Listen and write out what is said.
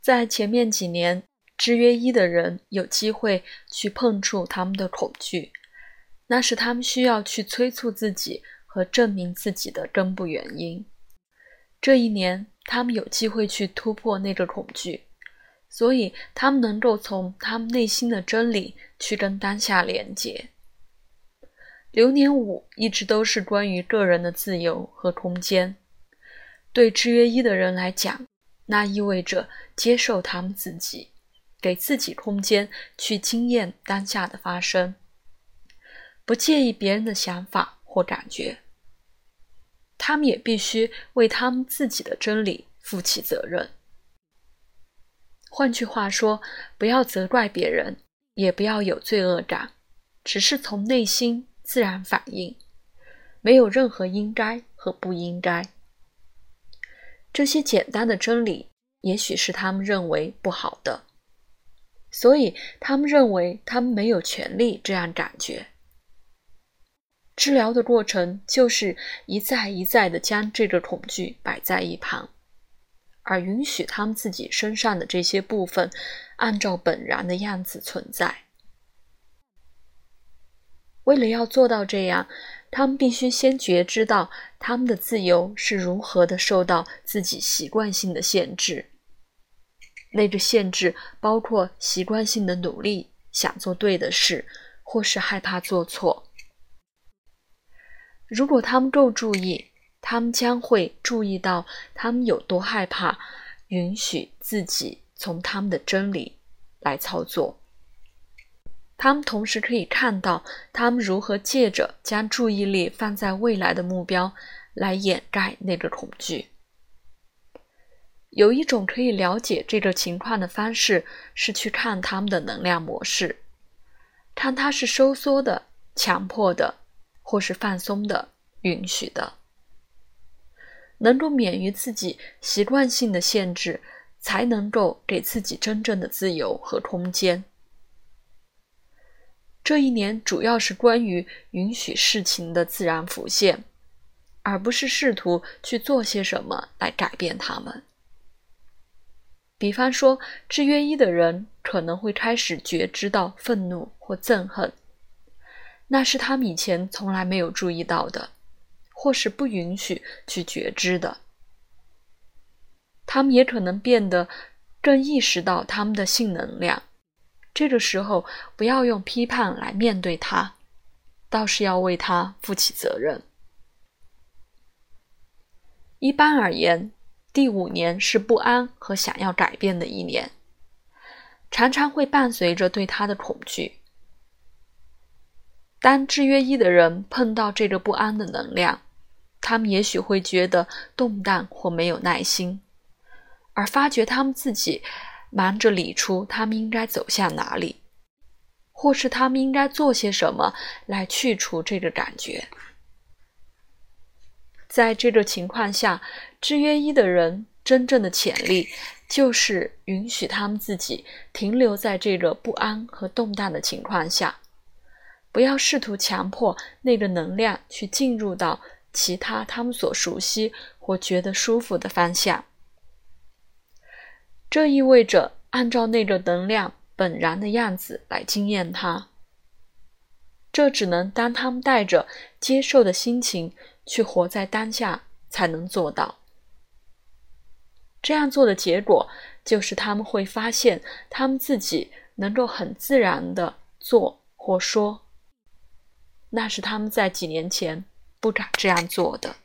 在前面几年，制约一的人有机会去碰触他们的恐惧，那是他们需要去催促自己和证明自己的根部原因。这一年，他们有机会去突破那个恐惧，所以他们能够从他们内心的真理去跟当下连接。流年五一直都是关于个人的自由和空间。对制约一的人来讲，那意味着接受他们自己，给自己空间去经验当下的发生，不介意别人的想法或感觉。他们也必须为他们自己的真理负起责任。换句话说，不要责怪别人，也不要有罪恶感，只是从内心自然反应，没有任何应该和不应该。这些简单的真理，也许是他们认为不好的，所以他们认为他们没有权利这样感觉。治疗的过程就是一再一再的将这个恐惧摆在一旁，而允许他们自己身上的这些部分按照本然的样子存在。为了要做到这样。他们必须先觉知到他们的自由是如何的受到自己习惯性的限制。那个限制包括习惯性的努力、想做对的事，或是害怕做错。如果他们够注意，他们将会注意到他们有多害怕允许自己从他们的真理来操作。他们同时可以看到，他们如何借着将注意力放在未来的目标来掩盖那个恐惧。有一种可以了解这个情况的方式，是去看他们的能量模式，看它是收缩的、强迫的，或是放松的、允许的。能够免于自己习惯性的限制，才能够给自己真正的自由和空间。这一年主要是关于允许事情的自然浮现，而不是试图去做些什么来改变他们。比方说，制约一的人可能会开始觉知到愤怒或憎恨，那是他们以前从来没有注意到的，或是不允许去觉知的。他们也可能变得更意识到他们的性能量。这个时候，不要用批判来面对他，倒是要为他负起责任。一般而言，第五年是不安和想要改变的一年，常常会伴随着对他的恐惧。当制约一的人碰到这个不安的能量，他们也许会觉得动荡或没有耐心，而发觉他们自己。忙着理出他们应该走向哪里，或是他们应该做些什么来去除这个感觉。在这个情况下，制约一的人真正的潜力就是允许他们自己停留在这个不安和动荡的情况下，不要试图强迫那个能量去进入到其他他们所熟悉或觉得舒服的方向。这意味着按照那个能量本然的样子来经验它。这只能当他们带着接受的心情去活在当下才能做到。这样做的结果就是他们会发现他们自己能够很自然的做或说，那是他们在几年前不敢这样做的。